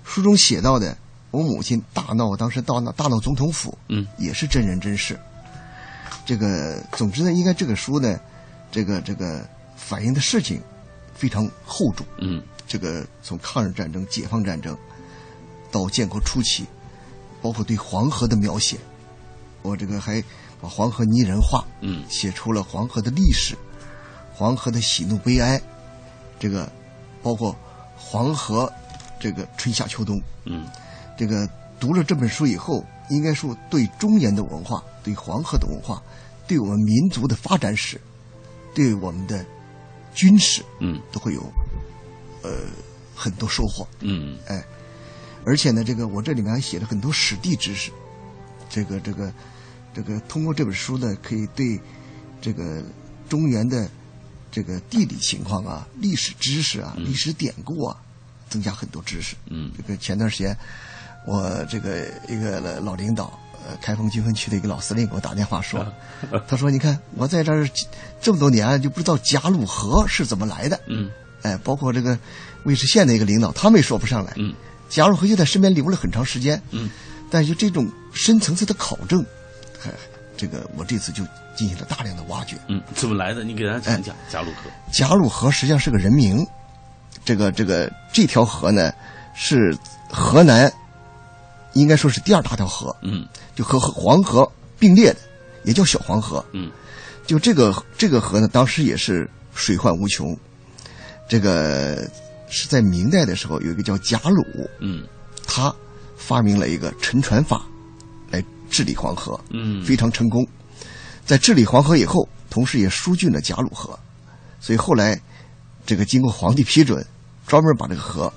书中写到的。我母亲大闹，当时到那大闹总统府，嗯，也是真人真事。这个，总之呢，应该这个书呢，这个这个反映的事情非常厚重，嗯，这个从抗日战争、解放战争到建国初期，包括对黄河的描写，我这个还把黄河拟人化，嗯，写出了黄河的历史，黄河的喜怒悲哀，这个包括黄河这个春夏秋冬，嗯。这个读了这本书以后，应该说对中原的文化、对黄河的文化、对我们民族的发展史、对我们的军事，嗯，都会有呃很多收获。嗯，哎，而且呢，这个我这里面还写了很多史地知识。这个这个这个，通过这本书呢，可以对这个中原的这个地理情况啊、历史知识啊、历史典故啊，增加很多知识。嗯，这个前段时间。我这个一个老领导，呃，开封军分区的一个老司令给我打电话说，他说：“你看我在这儿这么多年，就不知道贾鲁河是怎么来的。”嗯，哎，包括这个尉氏县的一个领导，他们也说不上来。嗯，贾鲁河就在身边留了很长时间。嗯，但就这种深层次的考证，还这个我这次就进行了大量的挖掘。嗯，怎么来的？你给大家讲讲贾鲁河。贾鲁河实际上是个人名，这个这个这条河呢是河南。应该说是第二大条河，嗯，就和黄河并列的，也叫小黄河，嗯，就这个这个河呢，当时也是水患无穷，这个是在明代的时候，有一个叫贾鲁，嗯，他发明了一个沉船法来治理黄河，嗯，非常成功，在治理黄河以后，同时也疏浚了贾鲁河，所以后来这个经过皇帝批准，专门把这个河。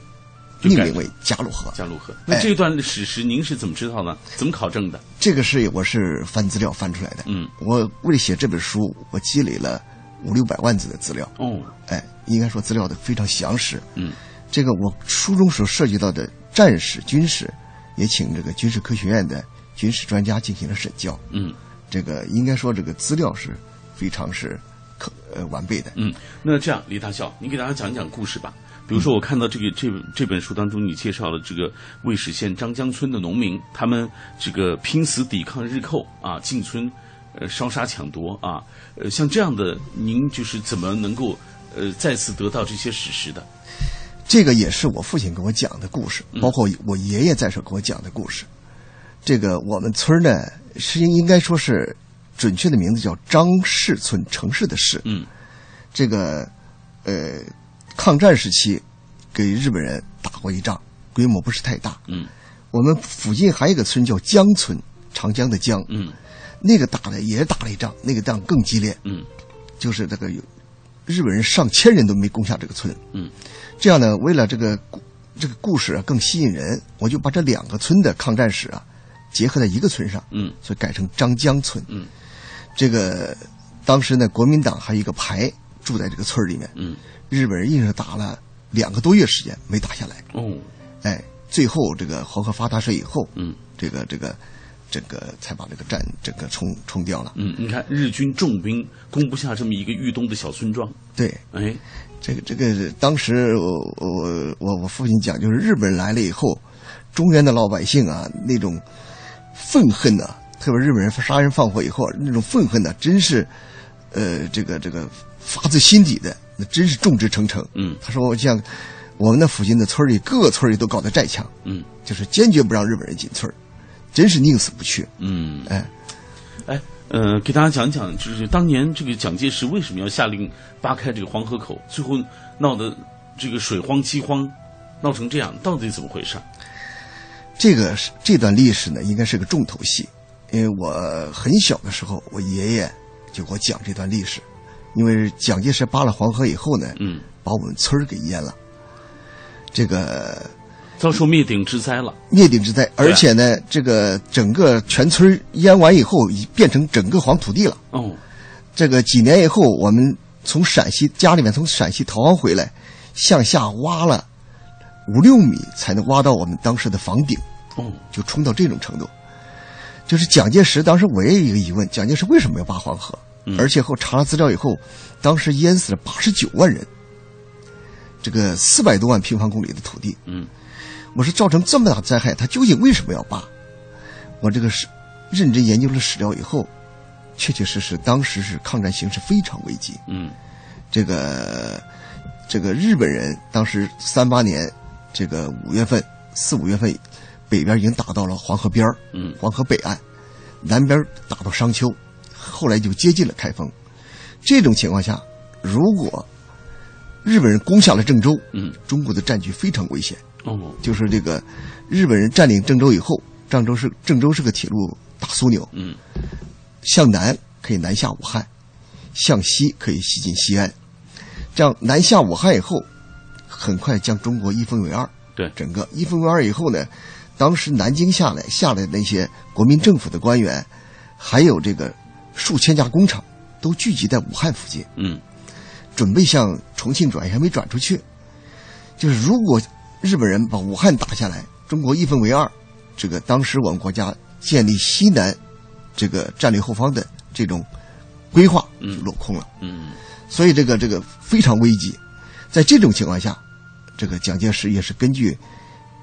命名为加鲁河。加鲁河，那这段史实您是怎么知道呢？怎么考证的？这个是我是翻资料翻出来的。嗯，我为了写这本书，我积累了五六百万字的资料。哦，哎，应该说资料的非常详实。嗯，这个我书中所涉及到的战史、军史，也请这个军事科学院的军事专家进行了审校。嗯，这个应该说这个资料是非常是可呃完备的。嗯，那这样李大校，你给大家讲讲故事吧。比如说，我看到这个这这本书当中，你介绍了这个尉始县张江村的农民，他们这个拼死抵抗日寇啊，进村呃烧杀抢夺啊，呃像这样的，您就是怎么能够呃再次得到这些史实的？这个也是我父亲给我讲的故事，嗯包括我爷爷在时候给我讲的故事。这个我们村呢，是应该说是准确的名字叫张氏村，城市的市。嗯，这个呃，抗战时期给日本人打过一仗，规模不是太大。嗯，我们附近还有一个村叫江村，长江的江。嗯，那个打的也打了一仗，那个仗更激烈。嗯，就是这个有日本人上千人都没攻下这个村。嗯，这样呢，为了这个故这个故事啊更吸引人，我就把这两个村的抗战史啊结合在一个村上。嗯，所以改成张江村。嗯，这个当时呢，国民党还有一个排住在这个村儿里面。嗯，日本人硬是打了两个多月时间没打下来。哦，哎，最后这个黄河发大水以后，嗯，这个这个这个才把这个战这个冲冲掉了。嗯，你看日军重兵攻不下这么一个豫东的小村庄。对，哎，这个这个当时我我我我父亲讲，就是日本人来了以后，中原的老百姓啊那种愤恨呐、特别日本人杀人放火以后那种愤恨呐、真是呃这个这个发自心底的，那真是众志成城。嗯，他说我像我们那附近的村里，各个村里都搞的寨墙，嗯，就是坚决不让日本人进村儿真是宁死不屈。嗯，哎，哎，呃，给大家讲讲，就是当年这个蒋介石为什么要下令扒开这个黄河口，最后闹得这个水荒饥荒，闹成这样，到底怎么回事？这个是这段历史呢，应该是个重头戏，因为我很小的时候，我爷爷就给我讲这段历史。因为蒋介石扒了黄河以后呢，嗯，把我们村儿给淹了，这个遭受灭顶之灾了。灭顶之灾，而且呢，这个整个全村淹完以后，已变成整个黄土地了。哦，这个几年以后，我们从陕西家里面从陕西逃亡回来，向下挖了五六米才能挖到我们当时的房顶。哦，就冲到这种程度。就是蒋介石当时我也有一个疑问：蒋介石为什么要扒黄河？嗯而且后查了资料以后，当时淹死了八十九万人，这个四百多万平方公里的土地。嗯，我说造成这么大灾害，他究竟为什么要罢？我这个是认真研究了史料以后，确确实实当时是抗战形势非常危急。嗯，这个这个日本人当时三八年这个五月份四五月份，北边已经打到了黄河边儿嗯，黄河北岸，南边打到商丘，后来就接近了开封。这种情况下，如果日本人攻下了郑州，嗯，中国的战局非常危险。哦，就是这个日本人占领郑州以后，郑州是郑州是个铁路大枢纽，嗯，向南可以南下武汉，向西可以西进西安，这样南下武汉以后，很快将中国一分为二。对，整个一分为二以后呢，当时南京下来下来的那些国民政府的官员，还有这个数千家工厂，都聚集在武汉附近。嗯，准备向重庆转移，还没转出去。就是如果日本人把武汉打下来，中国一分为二，这个当时我们国家建立西南这个战略后方的这种规划就落空了。嗯，所以这个这个非常危急。在这种情况下，这个蒋介石也是根据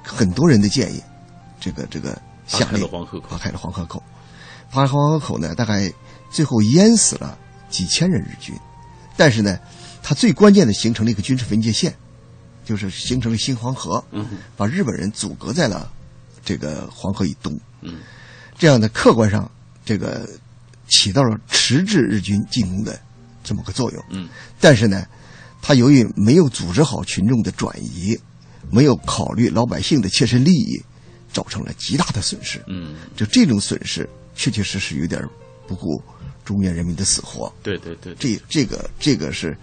很多人的建议，这个这个下令了黄河口扒开了黄河口。扒开黄河口呢，大概最后淹死了几千人日军，但是呢，它最关键的形成了一个军事分界线，就是形成了新黄河，嗯把日本人阻隔在了这个黄河以东。嗯，这样的客观上，这个起到了迟滞日军进攻的这么个作用。嗯，但是呢，他由于没有组织好群众的转移，没有考虑老百姓的切身利益，造成了极大的损失。嗯，就这种损失，确确实实有点不顾中原人民的死活。对对对，这这个这个是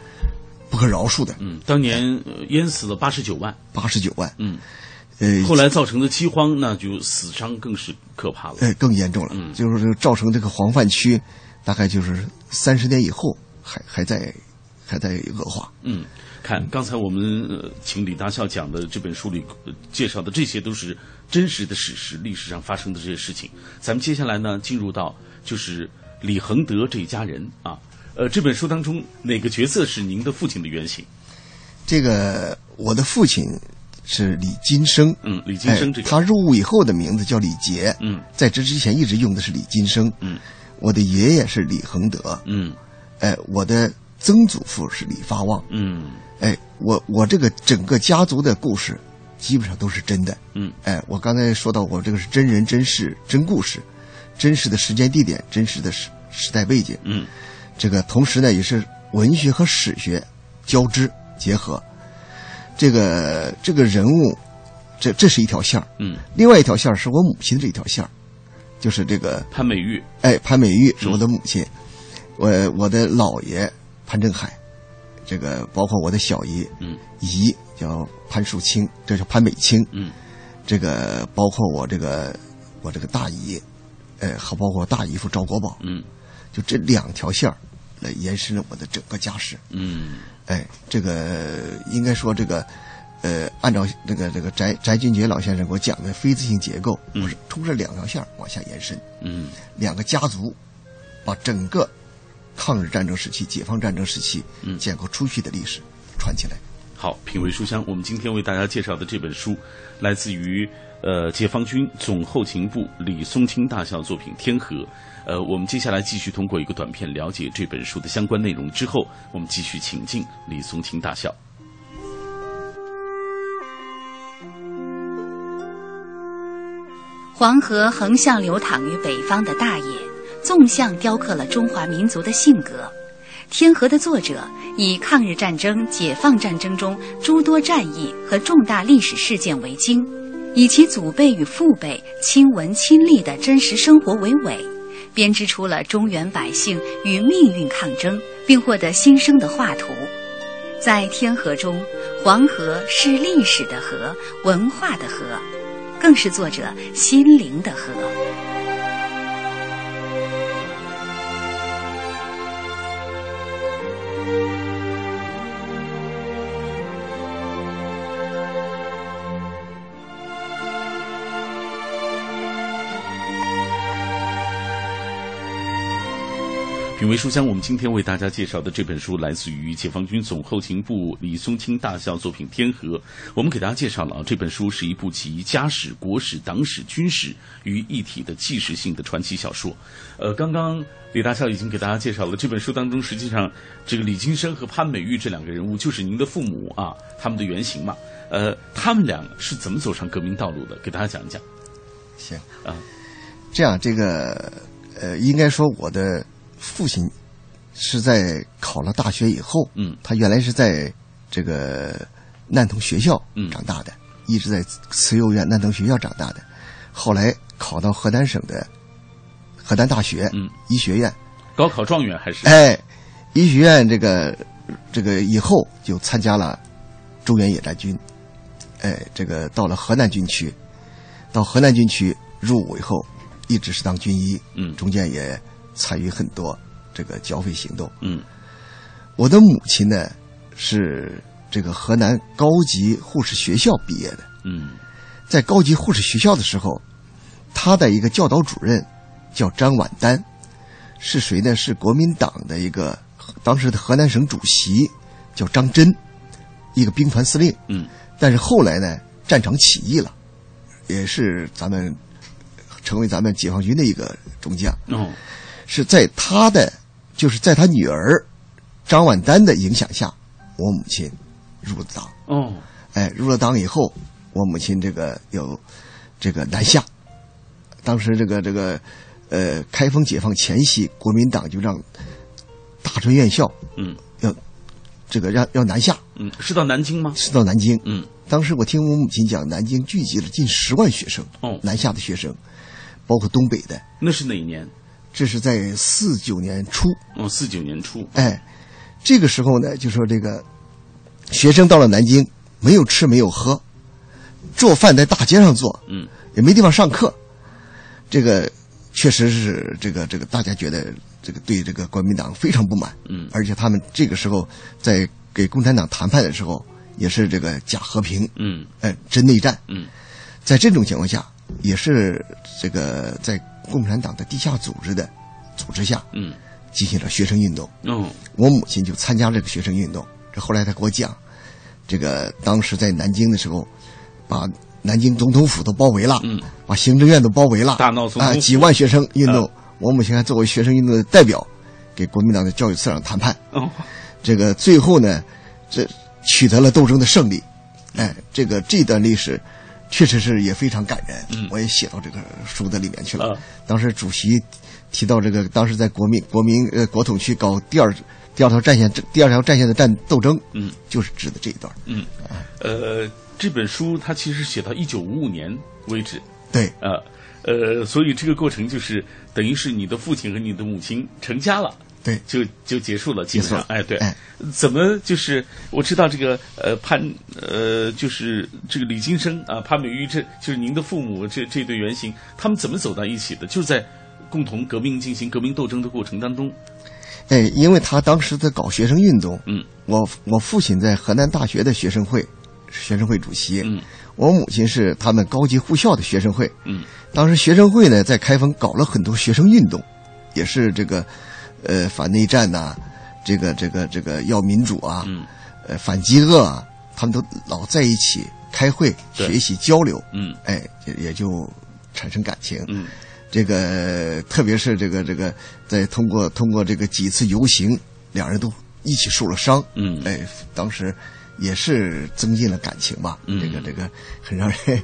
不可饶恕的。嗯，当年呃淹死了八十九万，八十九万，嗯，呃，后来造成的饥荒，那就死伤更是可怕了。呃，更严重了，嗯就是造成这个黄泛区，大概就是三十年以后还还在还在恶化。嗯，看刚才我们、呃、请李大校讲的这本书里、呃、介绍的，这些都是真实的史实，历史上发生的这些事情。咱们接下来呢，进入到就是李恒德这一家人啊。呃，这本书当中哪个角色是您的父亲的原型？这个我的父亲是李金生，嗯，李金生这个、哎，他入伍以后的名字叫李杰，嗯，在这之前一直用的是李金生，嗯，我的爷爷是李恒德，嗯，哎，我的曾祖父是李发旺，嗯，哎，我我这个整个家族的故事基本上都是真的，嗯，哎，我刚才说到我这个是真人真事真故事，真实的时间地点，真实的时时代背景，嗯。这个同时呢，也是文学和史学交织结合。这个这个人物，这这是一条线嗯，另外一条线是我母亲的这一条线就是这个潘美玉。哎，潘美玉是我的母亲，嗯、我我的姥爷潘振海，这个包括我的小姨，嗯，姨叫潘树清，这叫潘美清，嗯，这个包括我这个我这个大姨，呃，还包括大姨夫赵国宝，嗯。就这两条线儿来延伸了我的整个家世。嗯，哎，这个应该说这个，呃，按照那个这个翟翟俊杰老先生给我讲的非字性结构，嗯、我是通过两条线往下延伸。嗯，两个家族把整个抗日战争时期、解放战争时期嗯建构出去的历史传起来。好，品味书香，我们今天为大家介绍的这本书，来自于呃解放军总后勤部李松青大校作品《天河》。呃，我们接下来继续通过一个短片了解这本书的相关内容，之后我们继续请进李松青大校。黄河横向流淌于北方的大野，纵向雕刻了中华民族的性格。《天河》的作者以抗日战争、解放战争中诸多战役和重大历史事件为经，以其祖辈与父辈亲闻亲历的真实生活为纬。编织出了中原百姓与命运抗争，并获得新生的画图。在天河中，黄河是历史的河，文化的河，更是作者心灵的河。品味书香，我们今天为大家介绍的这本书来自于解放军总后勤部李松青大校作品《天河》。我们给大家介绍了啊，这本书是一部集家史、国史、党史、军史于一体的纪实性的传奇小说。呃，刚刚李大校已经给大家介绍了这本书当中，实际上这个李金生和潘美玉这两个人物就是您的父母啊，他们的原型嘛。呃，他们俩是怎么走上革命道路的？给大家讲一讲。行啊，这样这个呃，应该说我的。父亲是在考了大学以后，嗯，他原来是在这个南通学校长大的，嗯、一直在慈幼院南通学校长大的，后来考到河南省的河南大学，嗯，医学院，高考状元还是？哎，医学院这个这个以后就参加了中原野战军，哎，这个到了河南军区，到河南军区入伍以后，一直是当军医，嗯，中间也。参与很多这个剿匪行动。嗯，我的母亲呢是这个河南高级护士学校毕业的。嗯，在高级护士学校的时候，她的一个教导主任叫张婉丹，是谁呢？是国民党的一个当时的河南省主席叫张真，一个兵团司令。嗯，但是后来呢，战场起义了，也是咱们成为咱们解放军的一个中将。哦。是在他的，就是在他女儿张婉丹的影响下，我母亲入了党。哦，哎，入了党以后，我母亲这个有这个南下。当时这个这个呃，开封解放前夕，国民党就让大专院校嗯要这个让要南下。嗯，是到南京吗？是到南京。嗯，当时我听我母亲讲，南京聚集了近十万学生。哦，南下的学生，包括东北的。那是哪一年？这是在四九年初，哦，四九年初，哎，这个时候呢，就说这个学生到了南京，没有吃，没有喝，做饭在大街上做，嗯，也没地方上课，这个确实是这个这个大家觉得这个对这个国民党非常不满，嗯，而且他们这个时候在给共产党谈判的时候，也是这个假和平，嗯，哎，真内战，嗯，在这种情况下，也是这个在共产党的地下组织的组织下，嗯，进行了学生运动，嗯，我母亲就参加这个学生运动，这后来她给我讲，这个当时在南京的时候，把南京总统府都包围了，嗯，把行政院都包围了，大闹啊，府几万学生运动，我母亲还作为学生运动的代表，给国民党的教育次长谈判，哦，这个最后呢，这取得了斗争的胜利，哎，这个这段历史确实是也非常感人，嗯我也写到这个书的里面去了。啊当时主席提到这个，当时在国民国民呃国统区搞第二第二条战线第二条战线的战斗争，嗯，就是指的这一段。嗯，呃，这本书它其实写到一九五五年为止，对，啊，呃，所以这个过程就是等于是你的父亲和你的母亲成家了。对，就就结束了，基本上哎，对，哎。怎么就是我知道这个呃潘呃就是这个李金生啊潘美玉这就是您的父母这这对原型，他们怎么走到一起的？就是在共同革命进行革命斗争的过程当中，哎，因为他当时在搞学生运动，嗯，我我父亲在河南大学的学生会，学生会主席，嗯，我母亲是他们高级护校的学生会，嗯，当时学生会呢在开封搞了很多学生运动，也是这个，呃，反内战呐、这个这个这个要民主啊，嗯，呃，反饥饿啊，他们都老在一起开会、学习、交流，嗯，哎，也也就产生感情，嗯，这个特别是这个这个，在通过通过这个几次游行，两人都一起受了伤，嗯，哎，当时也是增进了感情吧，嗯。这个这个很让人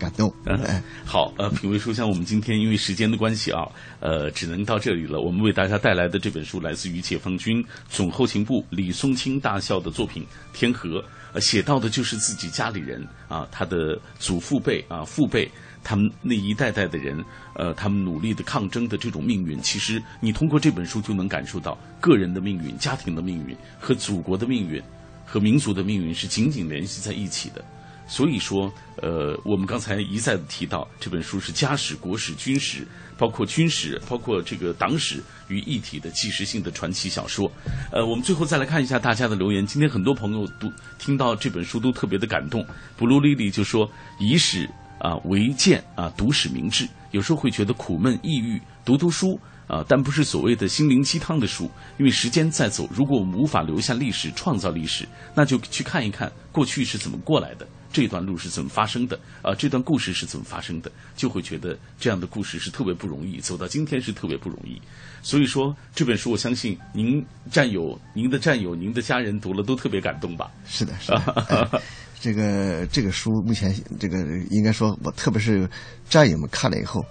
感感动，哎，好，呃，品味书香，我们今天因为时间的关系啊，呃，只能到这里了。我们为大家带来的这本书来自于解放军总后勤部李松青大校的作品《天河》，呃，写到的就是自己家里人啊，他的祖父辈啊、父辈。他们那一代代的人，呃，他们努力的抗争的这种命运，其实你通过这本书就能感受到个人的命运、家庭的命运和祖国的命运和民族的命运是紧紧联系在一起的。所以说，呃，我们刚才一再的提到，这本书是家史、国史、军史，包括军史，包括这个党史于一体的纪实性的传奇小说。呃，我们最后再来看一下大家的留言。今天很多朋友读听到这本书都特别的感动。布鲁莉莉就说：“以史啊为鉴啊，读史明智。有时候会觉得苦闷抑郁，读读书。”啊，但不是所谓的心灵鸡汤的书，因为时间在走。如果我们无法留下历史、创造历史，那就去看一看过去是怎么过来的，这段路是怎么发生的，啊，这段故事是怎么发生的，就会觉得这样的故事是特别不容易，走到今天是特别不容易。所以说这本书，我相信您战友、您的战友、您的家人读了都特别感动吧？是的，是的。哎 这个这个书目前这个应该说，我特别是战友们看了以后，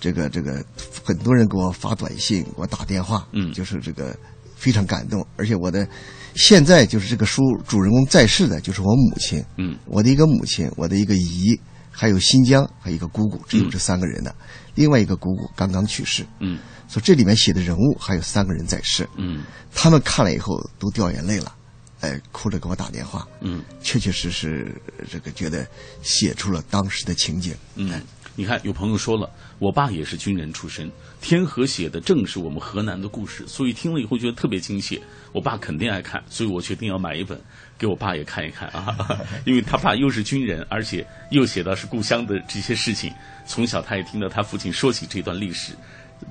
这个这个很多人给我发短信，给我打电话，嗯，就是这个非常感动。而且我的现在就是这个书主人公在世的就是我母亲，嗯，我的一个母亲，我的一个姨，还有新疆，还有一个姑姑，只有这三个人呢。另外一个姑姑刚刚去世，嗯，所以这里面写的人物还有三个人在世，嗯，他们看了以后都掉眼泪了。哎，哭着给我打电话，嗯，确确实实这个觉得写出了当时的情景，嗯，你看有朋友说了，我爸也是军人出身，天河写的正是我们河南的故事，所以听了以后觉得特别亲切。我爸肯定爱看，所以我决定要买一本给我爸也看一看啊，因为他爸又是军人，而且又写到是故乡的这些事情，从小他也听到他父亲说起这段历史。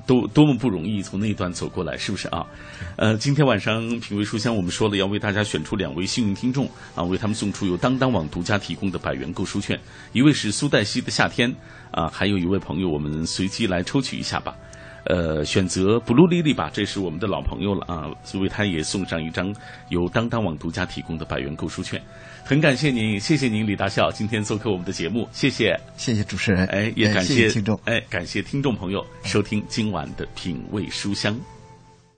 都多么不容易从那一段走过来，是不是啊？呃，今天晚上品味书香，我们说了要为大家选出两位幸运听众啊，为他们送出由当当网独家提供的百元购书券。一位是苏黛西的夏天啊，还有一位朋友，我们随机来抽取一下吧。呃，选择 blue lily 吧，这是我们的老朋友了啊，所以他也送上一张由当当网独家提供的百元购书券。很感谢您，谢谢您，李大笑，今天做客我们的节目，谢谢，谢谢主持人，哎，也感谢谢听众，哎，感谢听众朋友收听今晚的品味书香。